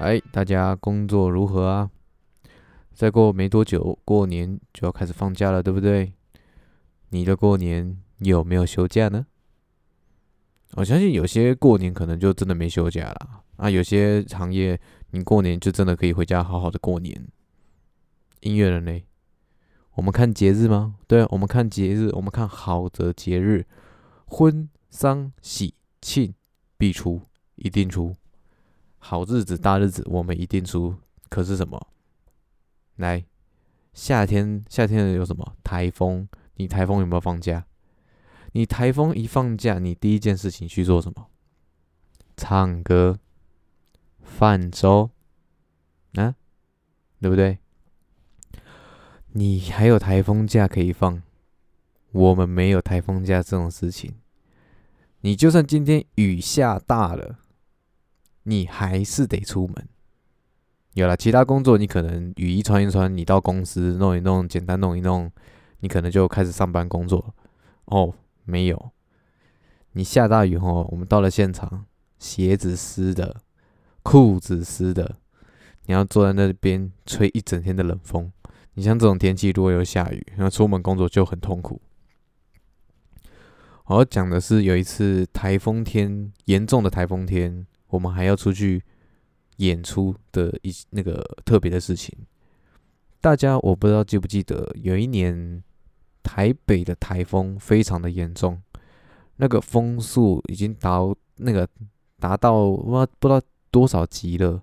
哎，大家工作如何啊？再过没多久，过年就要开始放假了，对不对？你的过年有没有休假呢？我相信有些过年可能就真的没休假了啊，有些行业你过年就真的可以回家好好的过年。音乐人嘞，我们看节日吗？对，我们看节日，我们看好的节日，婚丧喜庆必出，一定出。好日子、大日子，我们一定出。可是什么？来，夏天，夏天有什么？台风。你台风有没有放假？你台风一放假，你第一件事情去做什么？唱歌、泛舟，啊，对不对？你还有台风假可以放，我们没有台风假这种事情。你就算今天雨下大了。你还是得出门。有了其他工作，你可能雨衣穿一穿，你到公司弄一弄，简单弄一弄，你可能就开始上班工作。哦，没有，你下大雨后，我们到了现场，鞋子湿的，裤子湿的，你要坐在那边吹一整天的冷风。你像这种天气，如果有下雨，那出门工作就很痛苦。我要讲的是，有一次台风天，严重的台风天。我们还要出去演出的一那个特别的事情，大家我不知道记不记得，有一年台北的台风非常的严重，那个风速已经达那个达到不不知道多少级了，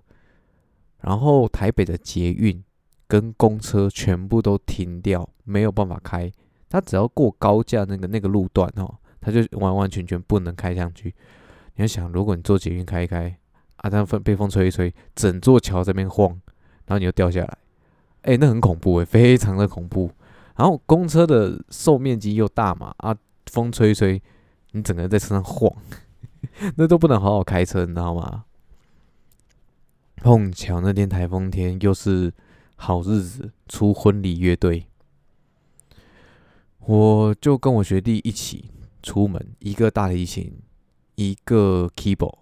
然后台北的捷运跟公车全部都停掉，没有办法开，它只要过高架那个那个路段哦，它就完完全全不能开上去。你要想，如果你坐捷运开一开，啊，它风被风吹一吹，整座桥这边晃，然后你又掉下来，哎，那很恐怖哎，非常的恐怖。然后公车的受面积又大嘛，啊，风吹一吹，你整个人在车上晃，那都不能好好开车，你知道吗？碰巧那天台风天又是好日子，出婚礼乐队，我就跟我学弟一起出门，一个大提琴。一个 keyboard，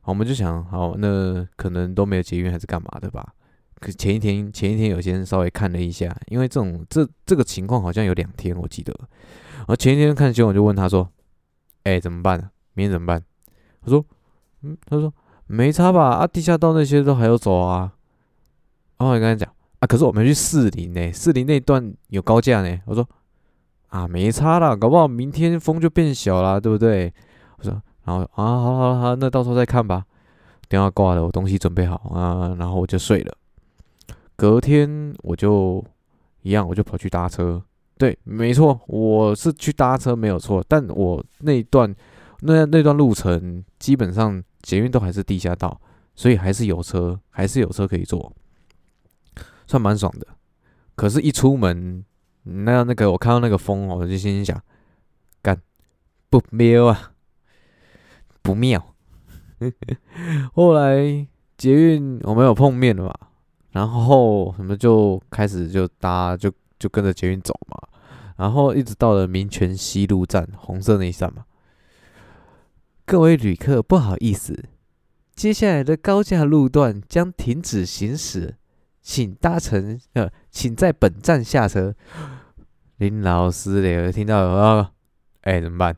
好，我们就想，好，那可能都没有捷运还是干嘛的吧？可前一天，前一天有先稍微看了一下，因为这种这这个情况好像有两天，我记得。然后前一天看新闻，我就问他说：“哎，怎么办？明天怎么办？”他说：“嗯，他说没差吧？啊，地下道那些都还要走啊。”然后我跟他讲：“啊，可是我们去四林呢，四林那段有高架呢。”我说：“啊，没差啦，搞不好明天风就变小了，对不对？”我说。然后啊，好好好，那到时候再看吧。电话挂了，我东西准备好啊，然后我就睡了。隔天我就一样，我就跑去搭车。对，没错，我是去搭车没有错。但我那段那那段路程，基本上捷运都还是地下道，所以还是有车，还是有车可以坐，算蛮爽的。可是，一出门，那那个我看到那个风，我就心想，干不喵啊！不妙。后来捷运我们有碰面了嘛，然后什么就开始就搭就就跟着捷运走嘛，然后一直到了民权西路站红色那一站嘛。各位旅客，不好意思，接下来的高架路段将停止行驶，请搭乘呃，请在本站下车。林老师嘞，听到啊，哎，怎么办？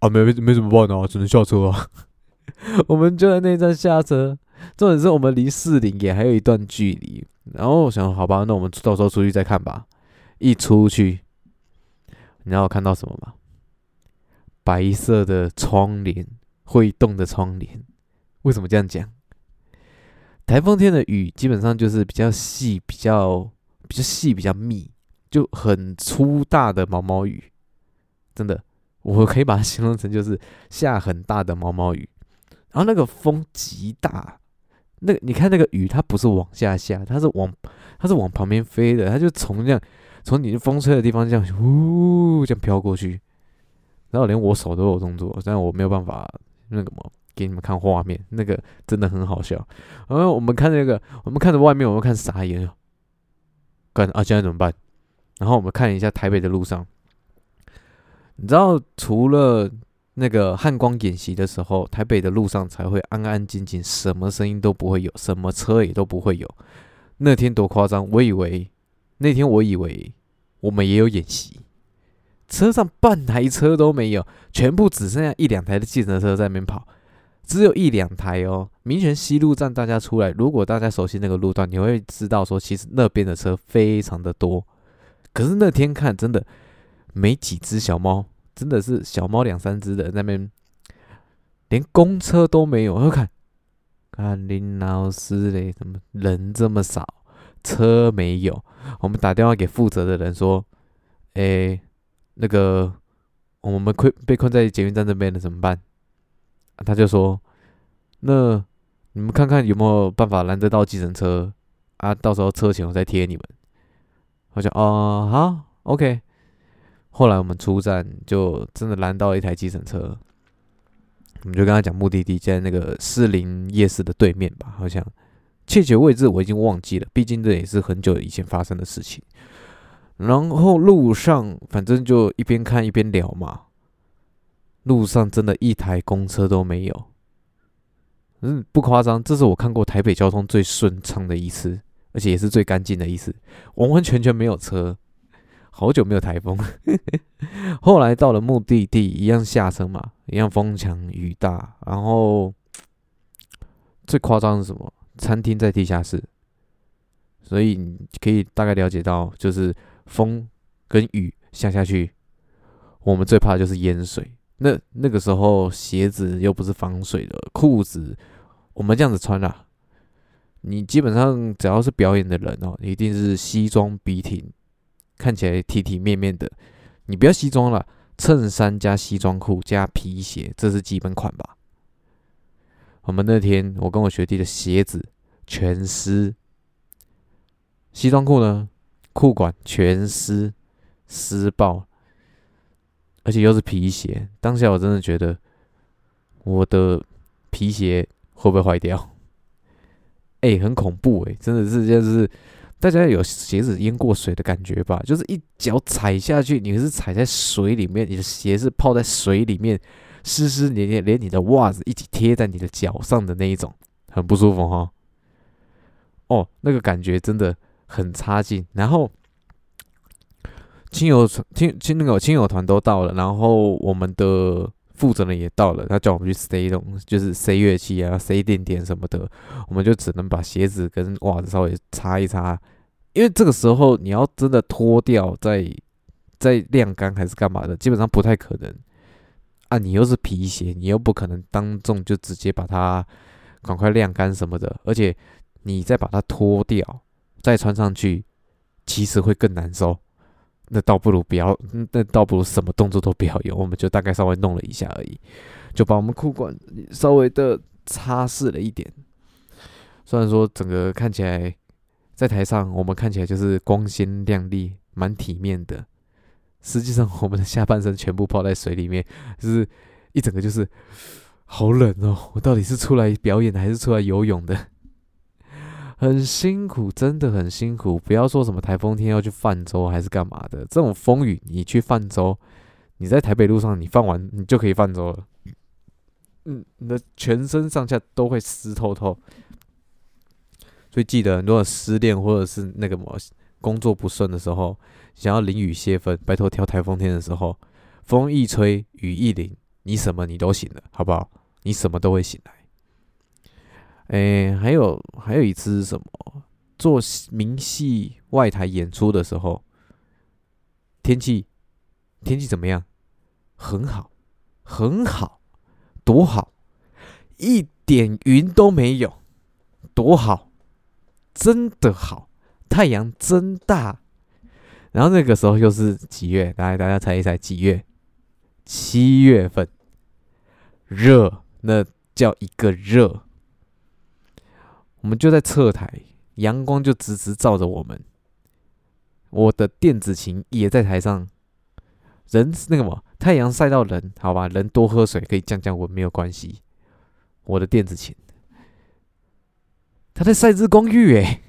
啊，没没没怎么办啊，只能下车啊。我们就在那站下车，重点是我们离四零也还有一段距离。然后我想，好吧，那我们到时候出去再看吧。一出去，你知道我看到什么吗？白色的窗帘，会动的窗帘。为什么这样讲？台风天的雨基本上就是比较细、比较比较细、比较密，就很粗大的毛毛雨，真的。我可以把它形容成就是下很大的毛毛雨，然后那个风极大，那你看那个雨，它不是往下下，它是往它是往旁边飞的，它就从这样从你风吹的地方这样呼这样飘过去，然后连我手都有动作，但我没有办法那个么给你们看画面，那个真的很好笑。然后我们看那个，我们看着外面，我们看傻眼，干啊，现在怎么办？然后我们看一下台北的路上。你知道，除了那个汉光演习的时候，台北的路上才会安安静静，什么声音都不会有，什么车也都不会有。那天多夸张！我以为那天我以为我们也有演习，车上半台车都没有，全部只剩下一两台的计程车在那边跑，只有一两台哦。民权西路站，大家出来，如果大家熟悉那个路段，你会知道说，其实那边的车非常的多。可是那天看，真的没几只小猫。真的是小猫两三只的那边，连公车都没有。我看，看林老师嘞，怎么人这么少，车没有？我们打电话给负责的人说：“哎，那个我们困被困在捷运站这边了，怎么办？”他就说：“那你们看看有没有办法拦得到计程车啊？到时候车钱我再贴你们。”我讲：“哦，好，OK。”后来我们出站就真的拦到一台计程车，我们就跟他讲目的地在那个士林夜市的对面吧，好像。确切位置我已经忘记了，毕竟这也是很久以前发生的事情。然后路上反正就一边看一边聊嘛，路上真的一台公车都没有，嗯，不夸张，这是我看过台北交通最顺畅的一次，而且也是最干净的一次，完完全全没有车。好久没有台风，后来到了目的地，一样下车嘛，一样风强雨大，然后最夸张是什么？餐厅在地下室，所以你可以大概了解到，就是风跟雨下下去，我们最怕的就是淹水。那那个时候鞋子又不是防水的，裤子我们这样子穿啦，你基本上只要是表演的人哦，一定是西装笔挺。看起来体体面面的，你不要西装了，衬衫加西装裤加皮鞋，这是基本款吧？我们那天我跟我学弟的鞋子全湿，西装裤呢，裤管全湿，湿爆，而且又是皮鞋。当下我真的觉得我的皮鞋会不会坏掉？哎，很恐怖哎，真的是就是。大家有鞋子淹过水的感觉吧？就是一脚踩下去，你是踩在水里面，你的鞋是泡在水里面，湿湿黏黏，连你的袜子一起贴在你的脚上的那一种，很不舒服哈。哦，那个感觉真的很差劲。然后亲友亲亲那个亲友团都到了，然后我们的负责人也到了，他叫我们去塞东，就是塞乐器啊，塞垫垫什么的，我们就只能把鞋子跟袜子稍微擦一擦。因为这个时候你要真的脱掉再再晾干还是干嘛的，基本上不太可能啊！你又是皮鞋，你又不可能当众就直接把它赶快晾干什么的，而且你再把它脱掉再穿上去，其实会更难受。那倒不如不要，那倒不如什么动作都不要有，我们就大概稍微弄了一下而已，就把我们裤管稍微的擦拭了一点。虽然说整个看起来。在台上，我们看起来就是光鲜亮丽、蛮体面的。实际上，我们的下半身全部泡在水里面，就是一整个就是好冷哦。我到底是出来表演的，还是出来游泳的？很辛苦，真的很辛苦。不要说什么台风天要去泛舟还是干嘛的，这种风雨你去泛舟，你在台北路上你放完你就可以泛舟了。嗯，你的全身上下都会湿透透。所以记得，如果失恋或者是那个么工作不顺的时候，想要淋雨泄愤，拜托挑台风天的时候，风一吹，雨一淋，你什么你都醒了，好不好？你什么都会醒来。哎，还有还有一次是什么？做明戏外台演出的时候，天气天气怎么样？很好，很好，多好，一点云都没有，多好。真的好，太阳真大。然后那个时候又是几月？来，大家猜一猜，几月？七月份，热，那叫一个热。我们就在侧台，阳光就直直照着我们。我的电子琴也在台上。人那个么，太阳晒到人，好吧，人多喝水可以降降温，没有关系。我的电子琴。他在晒日光浴诶，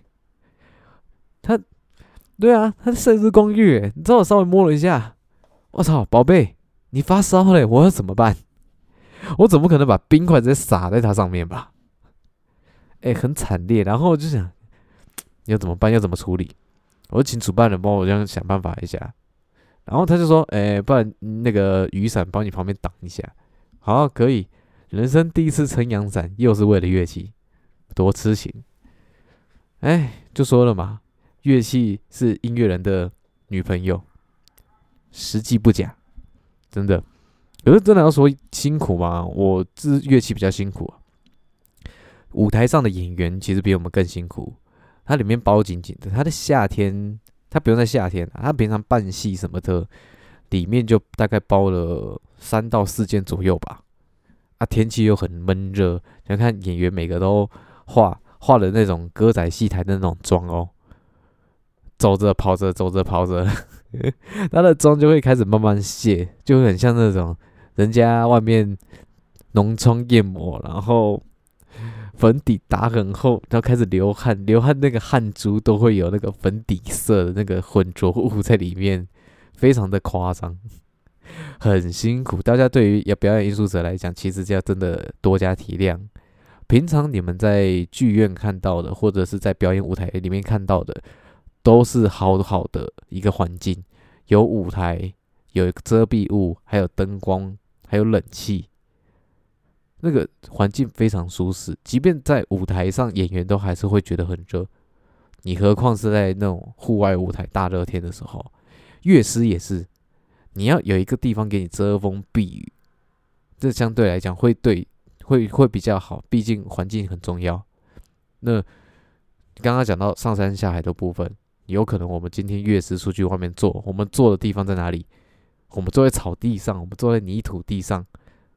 他，对啊，他在晒日光浴诶，你知道我稍微摸了一下，我操，宝贝，你发烧了，我要怎么办？我总不可能把冰块直接洒在它上面吧？哎，很惨烈。然后我就想，要怎么办？要怎么处理？我就请主办人帮我这样想办法一下。然后他就说：“哎，不然那个雨伞帮你旁边挡一下。”好，可以。人生第一次撑阳伞，又是为了乐器，多痴情。哎，就说了嘛，乐器是音乐人的女朋友，实际不假，真的。可是真的要说辛苦吗？我这乐器比较辛苦啊。舞台上的演员其实比我们更辛苦，它里面包紧紧的。他的夏天，他不用在夏天，他平常办戏什么的，里面就大概包了三到四件左右吧。啊，天气又很闷热，你看演员每个都化化了那种歌仔戏台的那种妆哦，走着跑着，走着跑着，他的妆就会开始慢慢卸，就很像那种人家外面浓妆艳抹，然后粉底打很厚，然后开始流汗，流汗那个汗珠都会有那个粉底色的那个浑浊物在里面，非常的夸张。很辛苦，大家对于要表演艺术者来讲，其实要真的多加体谅。平常你们在剧院看到的，或者是在表演舞台里面看到的，都是好好的一个环境，有舞台，有遮蔽物，还有灯光，还有冷气，那个环境非常舒适。即便在舞台上，演员都还是会觉得很热，你何况是在那种户外舞台大热天的时候，乐师也是。你要有一个地方给你遮风避雨，这相对来讲会对会会比较好，毕竟环境很重要。那刚刚讲到上山下海的部分，有可能我们今天乐师出去外面坐，我们坐的地方在哪里？我们坐在草地上，我们坐在泥土地上，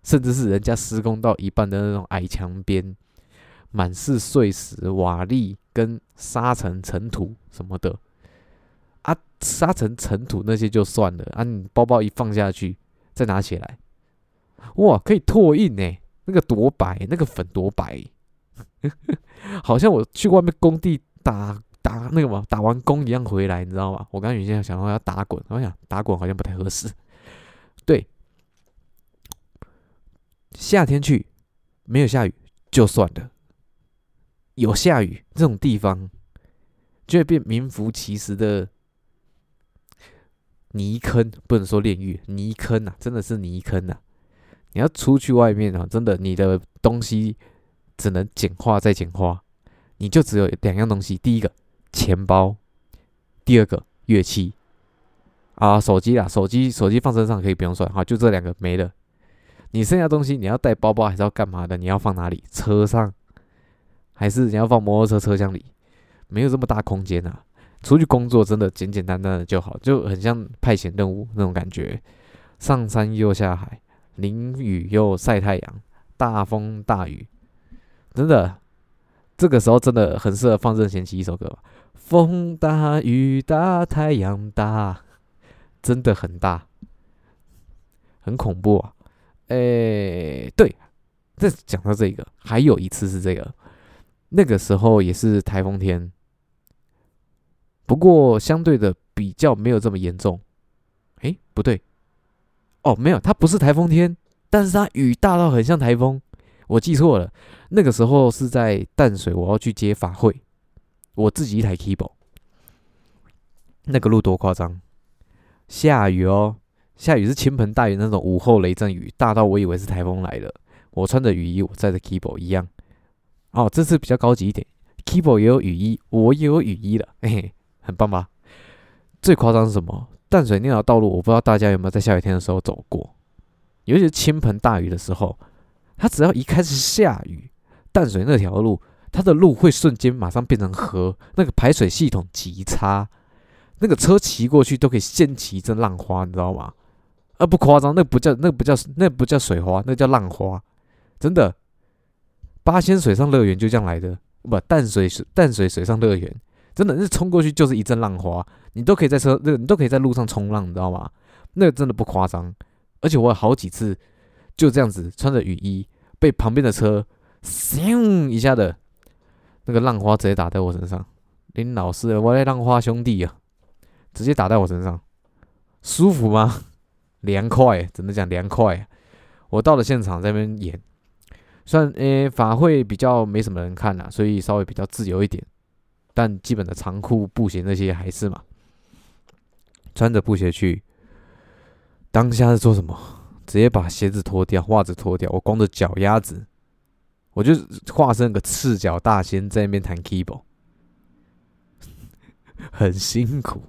甚至是人家施工到一半的那种矮墙边，满是碎石、瓦砾跟沙尘、尘土什么的。啊，沙尘尘土那些就算了啊！你包包一放下去，再拿起来，哇，可以拓印呢！那个多白，那个粉多白，好像我去外面工地打打那个嘛，打完工一样回来，你知道吗？我刚原先想说要打滚，我想打滚好像不太合适。对，夏天去没有下雨就算了，有下雨这种地方就会变名副其实的。泥坑不能说炼狱，泥坑呐，真的是泥坑呐！你要出去外面啊，真的，你的东西只能简化再简化，你就只有两样东西：第一个钱包，第二个乐器啊，手机啦，手机手机放身上可以不用算哈，就这两个没了。你剩下东西你要带包包还是要干嘛的？你要放哪里？车上还是你要放摩托车车厢里？没有这么大空间啊！出去工作真的简简单单的就好，就很像派遣任务那种感觉。上山又下海，淋雨又晒太阳，大风大雨，真的，这个时候真的很适合放任贤齐一首歌。风大雨大太阳大，真的很大，很恐怖啊！哎，对，这讲到这个，还有一次是这个，那个时候也是台风天。不过相对的比较没有这么严重，诶，不对，哦，没有，它不是台风天，但是它雨大到很像台风，我记错了。那个时候是在淡水，我要去接法会，我自己一台 keyboard，那个路多夸张，下雨哦，下雨是倾盆大雨那种午后雷阵雨，大到我以为是台风来了。我穿着雨衣，我载着 keyboard 一样。哦，这次比较高级一点，keyboard 也有雨衣，我也有雨衣了，嘿嘿。很棒吧？最夸张是什么？淡水那条道路，我不知道大家有没有在下雨天的时候走过，尤其是倾盆大雨的时候，它只要一开始下雨，淡水那条路，它的路会瞬间马上变成河，那个排水系统极差，那个车骑过去都可以掀起一阵浪花，你知道吗？啊，不夸张，那不叫那不叫那不叫水花，那叫浪花，真的。八仙水上乐园就这样来的，不淡水水淡水水上乐园。真的是冲过去就是一阵浪花，你都可以在车，那你都可以在路上冲浪，你知道吗？那真的不夸张，而且我有好几次就这样子穿着雨衣，被旁边的车咻一下的，那个浪花直接打在我身上。林老师，我的浪花兄弟啊，直接打在我身上，舒服吗？凉快，只能讲凉快。我到了现场在那边演，虽然诶法会比较没什么人看啦，所以稍微比较自由一点，但基本的长裤、布鞋那些还是嘛。穿着布鞋去，当下是做什么？直接把鞋子脱掉，袜子脱掉，我光着脚丫子，我就化身个赤脚大仙在那边弹 keyboard，很辛苦，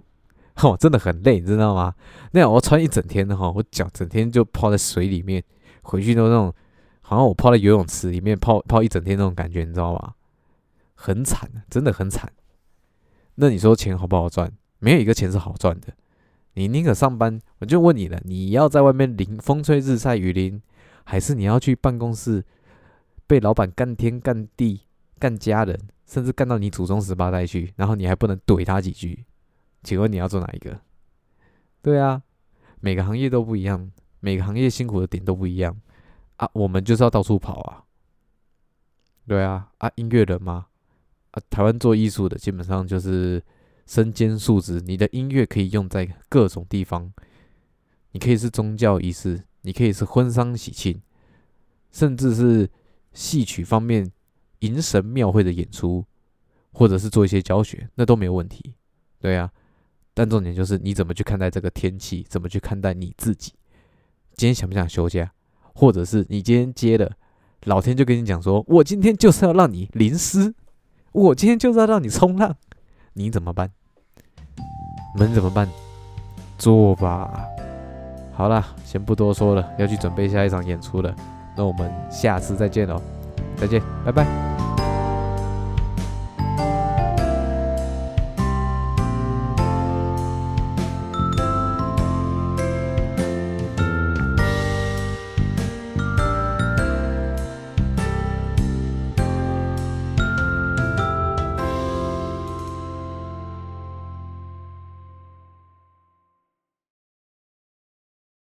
哦，真的很累，你知道吗？那样我穿一整天的哈，我脚整天就泡在水里面，回去都那种，好像我泡在游泳池里面泡泡一整天那种感觉，你知道吗？很惨，真的很惨。那你说钱好不好赚？没有一个钱是好赚的。你宁可上班，我就问你了，你要在外面淋风吹日晒雨淋，还是你要去办公室被老板干天干地干家人，甚至干到你祖宗十八代去，然后你还不能怼他几句？请问你要做哪一个？对啊，每个行业都不一样，每个行业辛苦的点都不一样啊。我们就是要到处跑啊。对啊，啊，音乐人吗？啊，台湾做艺术的基本上就是。身兼数职，你的音乐可以用在各种地方。你可以是宗教仪式，你可以是婚丧喜庆，甚至是戏曲方面迎神庙会的演出，或者是做一些教学，那都没有问题。对啊，但重点就是你怎么去看待这个天气，怎么去看待你自己。今天想不想休假？或者是你今天接了，老天就跟你讲说：“我今天就是要让你淋湿，我今天就是要让你冲浪。”你怎么办？能怎么办？做吧。好了，先不多说了，要去准备下一场演出了。那我们下次再见喽，再见，拜拜。